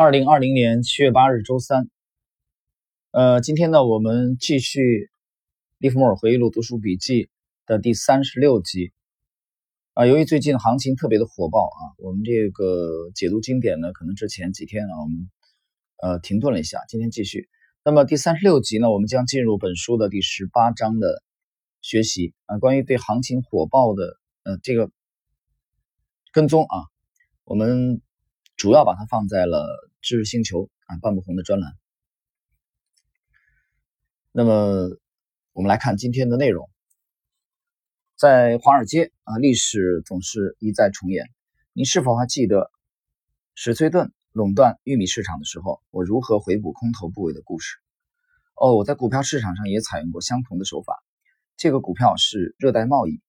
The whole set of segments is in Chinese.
二零二零年七月八日，周三。呃，今天呢，我们继续《利弗莫尔回忆录》读书笔记的第三十六集。啊，由于最近行情特别的火爆啊，我们这个解读经典呢，可能之前几天啊，我们呃停顿了一下，今天继续。那么第三十六集呢，我们将进入本书的第十八章的学习啊，关于对行情火爆的呃这个跟踪啊，我们。主要把它放在了知识星球啊半不红的专栏。那么我们来看今天的内容，在华尔街啊，历史总是一再重演。你是否还记得史崔顿垄断玉米市场的时候，我如何回补空头部位的故事？哦，我在股票市场上也采用过相同的手法。这个股票是热带贸易，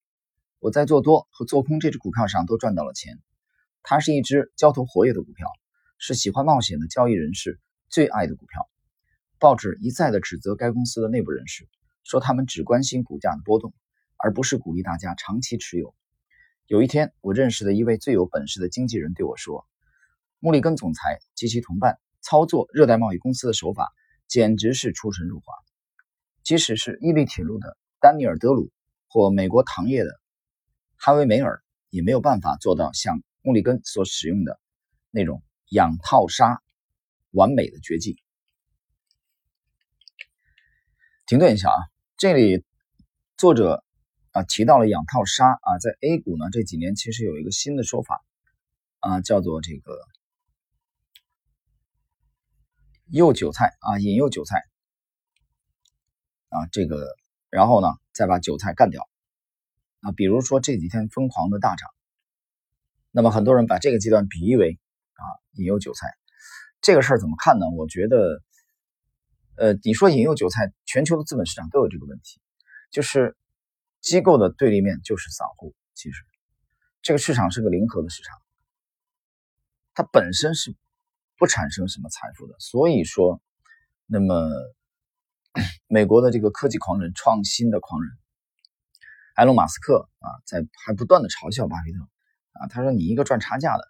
我在做多和做空这只股票上都赚到了钱。它是一只交投活跃的股票，是喜欢冒险的交易人士最爱的股票。报纸一再的指责该公司的内部人士，说他们只关心股价的波动，而不是鼓励大家长期持有。有一天，我认识的一位最有本事的经纪人对我说：“穆里根总裁及其同伴操作热带贸易公司的手法，简直是出神入化。即使是伊利铁路的丹尼尔·德鲁或美国糖业的哈维·梅尔，也没有办法做到像。”穆里根所使用的那种养套杀，完美的绝技。停顿一下啊，这里作者啊提到了养套杀啊，在 A 股呢这几年其实有一个新的说法啊，叫做这个诱韭菜啊，引诱韭菜啊，这个然后呢再把韭菜干掉啊，比如说这几天疯狂的大涨。那么很多人把这个阶段比喻为啊引诱韭菜，这个事儿怎么看呢？我觉得，呃，你说引诱韭菜，全球的资本市场都有这个问题，就是机构的对立面就是散户。其实这个市场是个零和的市场，它本身是不产生什么财富的。所以说，那么美国的这个科技狂人、创新的狂人埃隆·马斯克啊，在还不断的嘲笑巴菲特。啊，他说你一个赚差价的，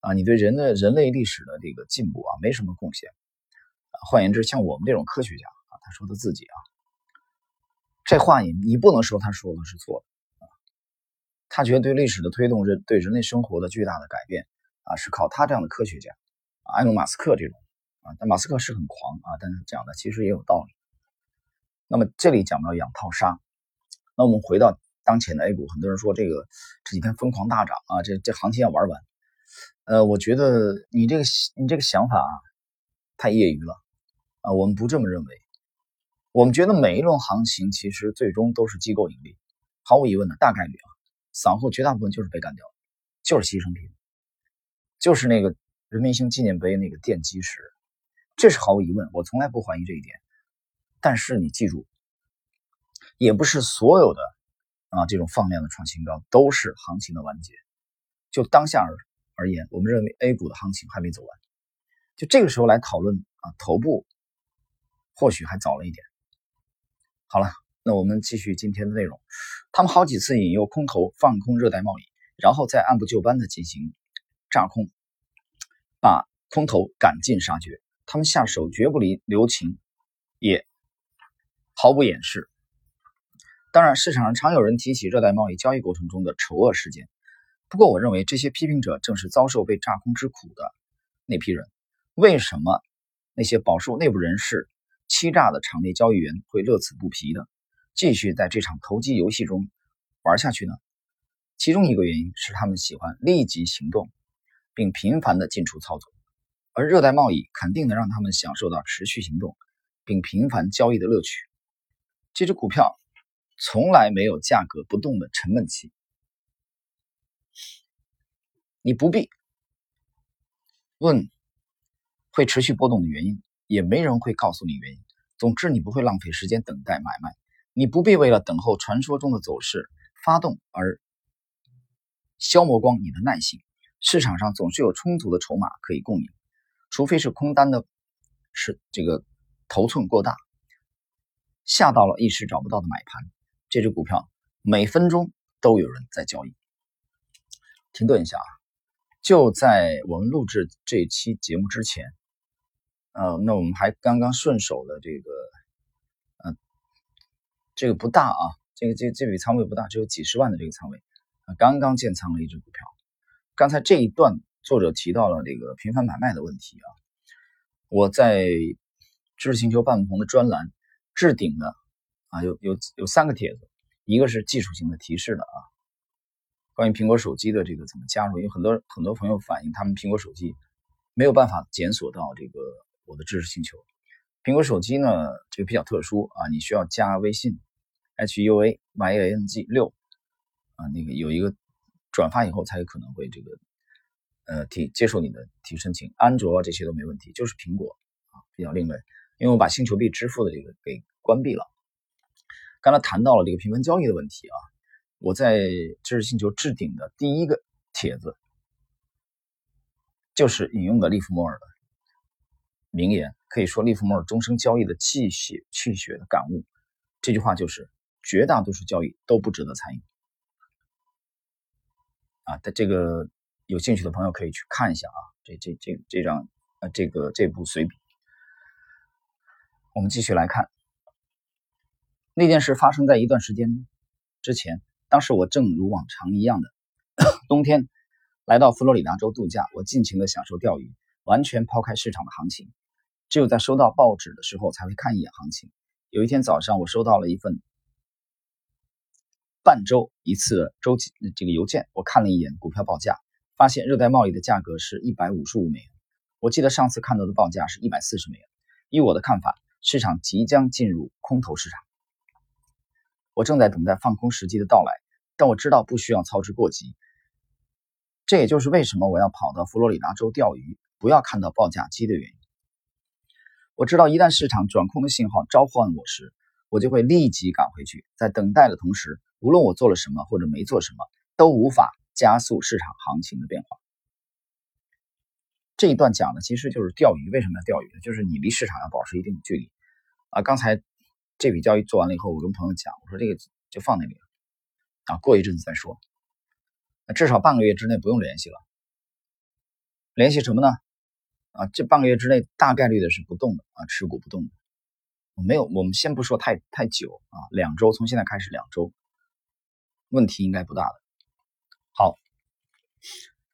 啊，你对人的人类历史的这个进步啊没什么贡献。换言之，像我们这种科学家啊，他说他自己啊，这话你你不能说他说的是错的啊。他觉得对历史的推动，人对人类生活的巨大的改变啊，是靠他这样的科学家，埃隆·马斯克这种啊。但马斯克是很狂啊，但是讲的其实也有道理。那么这里讲到养套杀，那我们回到。当前的 A 股，很多人说这个这几天疯狂大涨啊，这这行情要玩完。呃，我觉得你这个你这个想法啊，太业余了啊，我们不这么认为。我们觉得每一轮行情其实最终都是机构盈利，毫无疑问的大概率啊，散户绝大部分就是被干掉，就是牺牲品，就是那个人民星纪念碑那个奠基石，这是毫无疑问，我从来不怀疑这一点。但是你记住，也不是所有的。啊，这种放量的创新高都是行情的完结。就当下而而言，我们认为 A 股的行情还没走完。就这个时候来讨论啊，头部或许还早了一点。好了，那我们继续今天的内容。他们好几次引诱空头放空热带贸易，然后再按部就班的进行炸空，把空头赶尽杀绝。他们下手绝不离留情，也毫不掩饰。当然，市场上常有人提起热带贸易交易过程中的丑恶事件。不过，我认为这些批评者正是遭受被炸空之苦的那批人。为什么那些饱受内部人士欺诈的场内交易员会乐此不疲的继续在这场投机游戏中玩下去呢？其中一个原因是他们喜欢立即行动，并频繁的进出操作，而热带贸易肯定能让他们享受到持续行动并频繁交易的乐趣。这只股票。从来没有价格不动的沉闷期，你不必问会持续波动的原因，也没人会告诉你原因。总之，你不会浪费时间等待买卖，你不必为了等候传说中的走势发动而消磨光你的耐心。市场上总是有充足的筹码可以供你，除非是空单的，是这个头寸过大，吓到了一时找不到的买盘。这只股票每分钟都有人在交易。停顿一下啊，就在我们录制这期节目之前，呃，那我们还刚刚顺手的这个，呃，这个不大啊，这个这这笔仓位不大，只有几十万的这个仓位啊，刚刚建仓了一只股票。刚才这一段作者提到了这个频繁买卖的问题啊，我在知识星球半不同的专栏置顶的啊，有有有三个帖子，一个是技术性的提示的啊，关于苹果手机的这个怎么加入，因为很多很多朋友反映他们苹果手机没有办法检索到这个我的知识星球。苹果手机呢，这个比较特殊啊，你需要加微信 h u a y a n g 六啊，那个有一个。转发以后才有可能会这个，呃提接受你的提申请，安卓这些都没问题，就是苹果啊比较另类，因为我把星球币支付的这个给关闭了。刚才谈到了这个平分交易的问题啊，我在知识星球置顶的第一个帖子，就是引用的利弗莫尔的名言，可以说利弗莫尔终生交易的气血气血的感悟，这句话就是绝大多数交易都不值得参与。啊，的这个有兴趣的朋友可以去看一下啊，这这这这张呃这个这部随笔。我们继续来看，那件事发生在一段时间之前，当时我正如往常一样的冬天来到佛罗里达州度假，我尽情的享受钓鱼，完全抛开市场的行情，只有在收到报纸的时候才会看一眼行情。有一天早上，我收到了一份。半周一次周期这个邮件，我看了一眼股票报价，发现热带贸易的价格是一百五十五美元。我记得上次看到的报价是一百四十美元。以我的看法，市场即将进入空头市场。我正在等待放空时机的到来，但我知道不需要操之过急。这也就是为什么我要跑到佛罗里达州钓鱼，不要看到报价机的原因。我知道一旦市场转空的信号召唤我时，我就会立即赶回去，在等待的同时。无论我做了什么或者没做什么，都无法加速市场行情的变化。这一段讲的其实就是钓鱼，为什么要钓鱼呢？就是你离市场要保持一定的距离啊。刚才这笔交易做完了以后，我跟朋友讲，我说这个就放那里了啊，过一阵子再说。至少半个月之内不用联系了。联系什么呢？啊，这半个月之内大概率的是不动的啊，持股不动的。没有，我们先不说太太久啊，两周，从现在开始两周。问题应该不大的。好，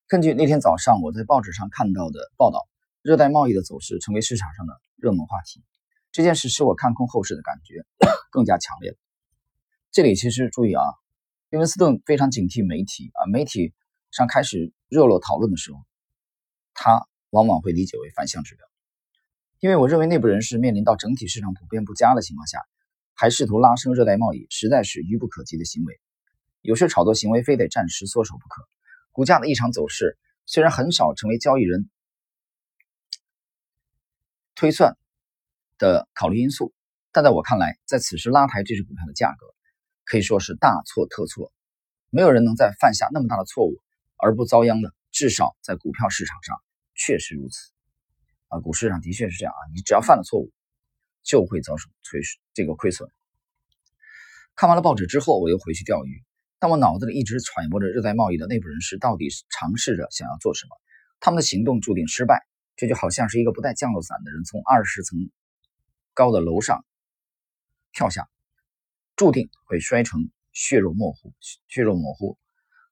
根据那天早上我在报纸上看到的报道，热带贸易的走势成为市场上的热门话题。这件事使我看空后市的感觉更加强烈。这里其实注意啊，因文斯顿非常警惕媒体啊，媒体上开始热络讨论的时候，他往往会理解为反向指标。因为我认为内部人士面临到整体市场普遍不佳的情况下，还试图拉升热带贸易，实在是愚不可及的行为。有些炒作行为非得暂时缩手不可。股价的异常走势虽然很少成为交易人推算的考虑因素，但在我看来，在此时拉抬这只股票的价格可以说是大错特错。没有人能在犯下那么大的错误而不遭殃的，至少在股票市场上确实如此。啊，股市上的确是这样啊，你只要犯了错误，就会遭受亏这个亏损。看完了报纸之后，我又回去钓鱼。但我脑子里一直揣摩着热带贸易的内部人士到底尝试着想要做什么，他们的行动注定失败，这就好像是一个不带降落伞的人从二十层高的楼上跳下，注定会摔成血肉模糊。血肉模糊，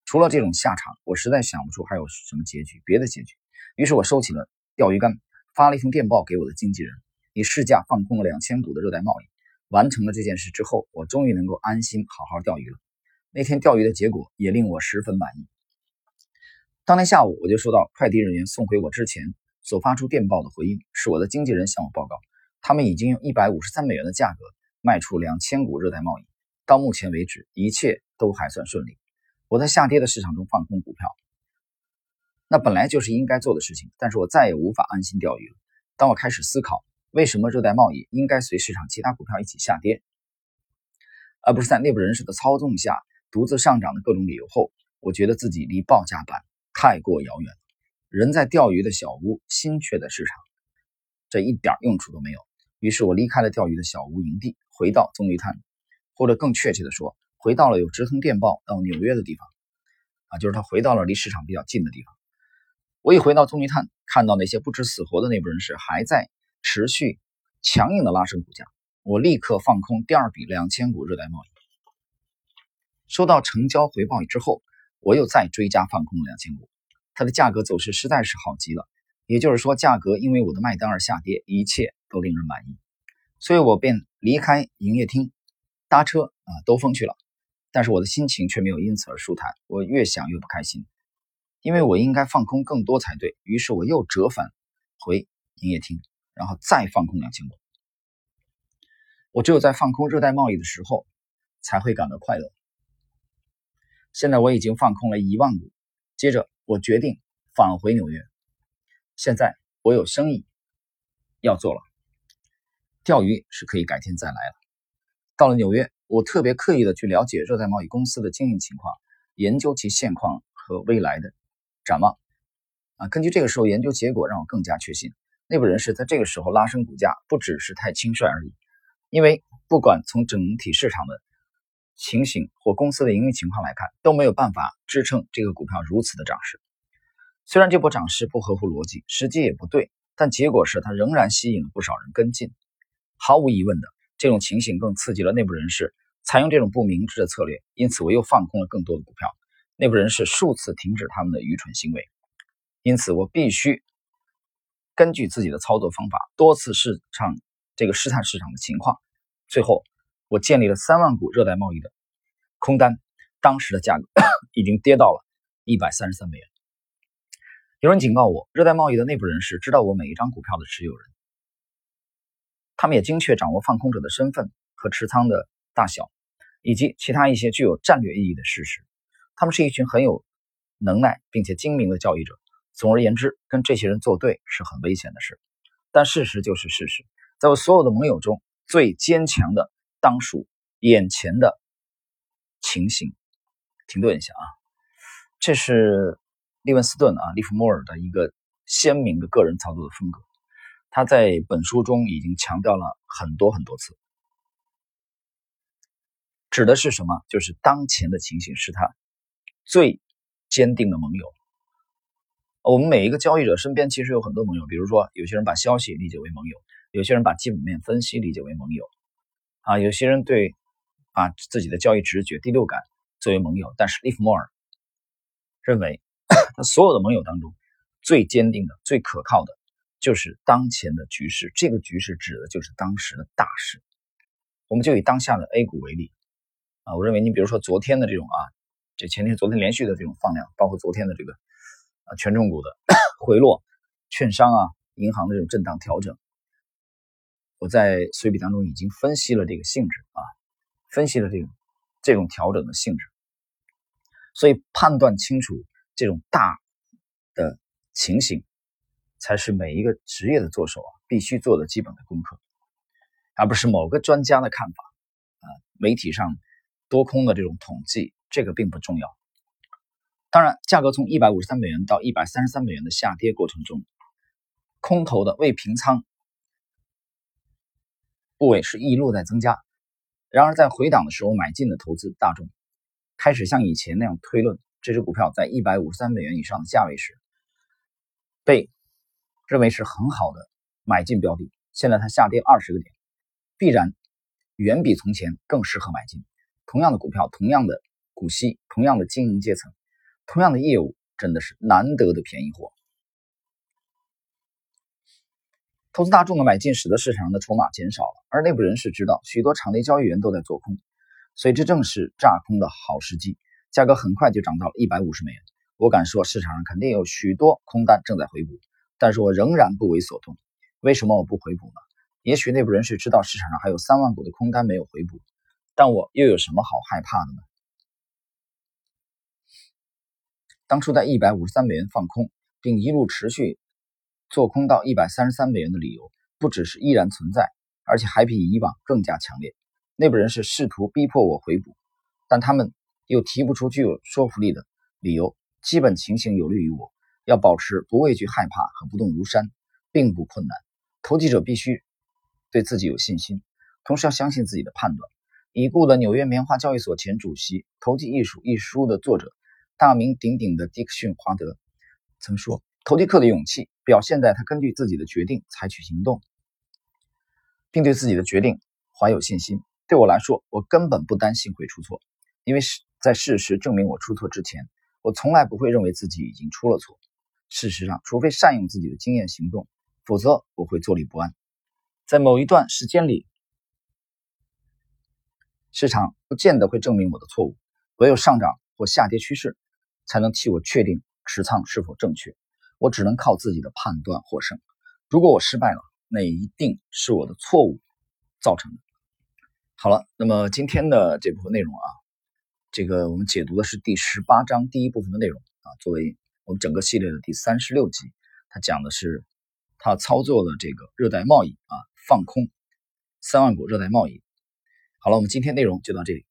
除了这种下场，我实在想不出还有什么结局，别的结局。于是我收起了钓鱼竿，发了一封电报给我的经纪人，以市价放空了两千股的热带贸易。完成了这件事之后，我终于能够安心好好钓鱼了。那天钓鱼的结果也令我十分满意。当天下午，我就收到快递人员送回我之前所发出电报的回应，是我的经纪人向我报告，他们已经用一百五十三美元的价格卖出两千股热带贸易。到目前为止，一切都还算顺利。我在下跌的市场中放空股票，那本来就是应该做的事情，但是我再也无法安心钓鱼了。当我开始思考为什么热带贸易应该随市场其他股票一起下跌，而不是在内部人士的操纵下。独自上涨的各种理由后，我觉得自己离报价板太过遥远。人在钓鱼的小屋，心却在市场，这一点用处都没有。于是我离开了钓鱼的小屋营地，回到棕榈滩，或者更确切的说，回到了有直通电报到纽约的地方。啊，就是他回到了离市场比较近的地方。我一回到棕榈滩，看到那些不知死活的内部人士还在持续强硬的拉升股价，我立刻放空第二笔两千股热带贸易。收到成交回报之后，我又再追加放空两千股，它的价格走势实在是好极了。也就是说，价格因为我的卖单而下跌，一切都令人满意，所以我便离开营业厅，搭车啊兜风去了。但是我的心情却没有因此而舒坦，我越想越不开心。因为我应该放空更多才对，于是我又折返回营业厅，然后再放空两千股。我只有在放空热带贸易的时候才会感到快乐。现在我已经放空了一万股，接着我决定返回纽约。现在我有生意要做了，钓鱼是可以改天再来了。到了纽约，我特别刻意的去了解热带贸易公司的经营情况，研究其现况和未来的。展望啊，根据这个时候研究结果，让我更加确信，内部人士在这个时候拉升股价不只是太轻率而已。因为不管从整体市场的情形或公司的营运情况来看，都没有办法支撑这个股票如此的涨势。虽然这波涨势不合乎逻辑，时机也不对，但结果是它仍然吸引了不少人跟进。毫无疑问的，这种情形更刺激了内部人士采用这种不明智的策略，因此我又放空了更多的股票。内部人士数次停止他们的愚蠢行为，因此我必须根据自己的操作方法，多次市场这个试探市场的情况。最后，我建立了三万股热带贸易的空单，当时的价格 已经跌到了一百三十三美元。有人警告我，热带贸易的内部人士知道我每一张股票的持有人，他们也精确掌握放空者的身份和持仓的大小，以及其他一些具有战略意义的事实。他们是一群很有能耐并且精明的交易者。总而言之，跟这些人作对是很危险的事。但事实就是事实，在我所有的盟友中最坚强的当属眼前的情形。停顿一下啊，这是利文斯顿啊，利弗莫尔的一个鲜明的个人操作的风格。他在本书中已经强调了很多很多次，指的是什么？就是当前的情形是他。最坚定的盟友，我们每一个交易者身边其实有很多盟友。比如说，有些人把消息理解为盟友，有些人把基本面分析理解为盟友，啊，有些人对把自己的交易直觉、第六感作为盟友。但是利弗莫尔认为，他所有的盟友当中最坚定的、最可靠的，就是当前的局势。这个局势指的就是当时的大势。我们就以当下的 A 股为例，啊，我认为你比如说昨天的这种啊。这前天、昨天连续的这种放量，包括昨天的这个啊权重股的 回落、券商啊、银行的这种震荡调整，我在随笔当中已经分析了这个性质啊，分析了这种这种调整的性质，所以判断清楚这种大的情形，才是每一个职业的做手啊必须做的基本的功课，而不是某个专家的看法啊，媒体上多空的这种统计。这个并不重要。当然，价格从一百五十三美元到一百三十三美元的下跌过程中，空头的未平仓部位是一路在增加。然而，在回档的时候买进的投资大众开始像以前那样推论，这只股票在一百五十三美元以上的价位时，被认为是很好的买进标的。现在它下跌二十个点，必然远比从前更适合买进。同样的股票，同样的。股息同样的经营阶层，同样的业务，真的是难得的便宜货。投资大众的买进使得市场上的筹码减少了，而内部人士知道许多场内交易员都在做空，所以这正是炸空的好时机。价格很快就涨到了一百五十美元。我敢说市场上肯定有许多空单正在回补，但是我仍然不为所动。为什么我不回补呢？也许内部人士知道市场上还有三万股的空单没有回补，但我又有什么好害怕的呢？当初在一百五十三美元放空，并一路持续做空到一百三十三美元的理由，不只是依然存在，而且还比以往更加强烈。内部人士试图逼迫我回补，但他们又提不出具有说服力的理由。基本情形有利于我，要保持不畏惧、害怕和不动如山，并不困难。投机者必须对自己有信心，同时要相信自己的判断。已故的纽约棉花交易所前主席《投机艺术》一书的作者。大名鼎鼎的迪克逊·华德曾说：“投机客的勇气表现在他根据自己的决定采取行动，并对自己的决定怀有信心。对我来说，我根本不担心会出错，因为是在事实证明我出错之前，我从来不会认为自己已经出了错。事实上，除非善用自己的经验行动，否则我会坐立不安。在某一段时间里，市场不见得会证明我的错误，唯有上涨或下跌趋势才能替我确定持仓是否正确。我只能靠自己的判断获胜。如果我失败了，那一定是我的错误造成的。好了，那么今天的这部分内容啊，这个我们解读的是第十八章第一部分的内容啊，作为我们整个系列的第三十六集，它讲的是他操作的这个热带贸易啊，放空三万股热带贸易。好了，我们今天内容就到这里。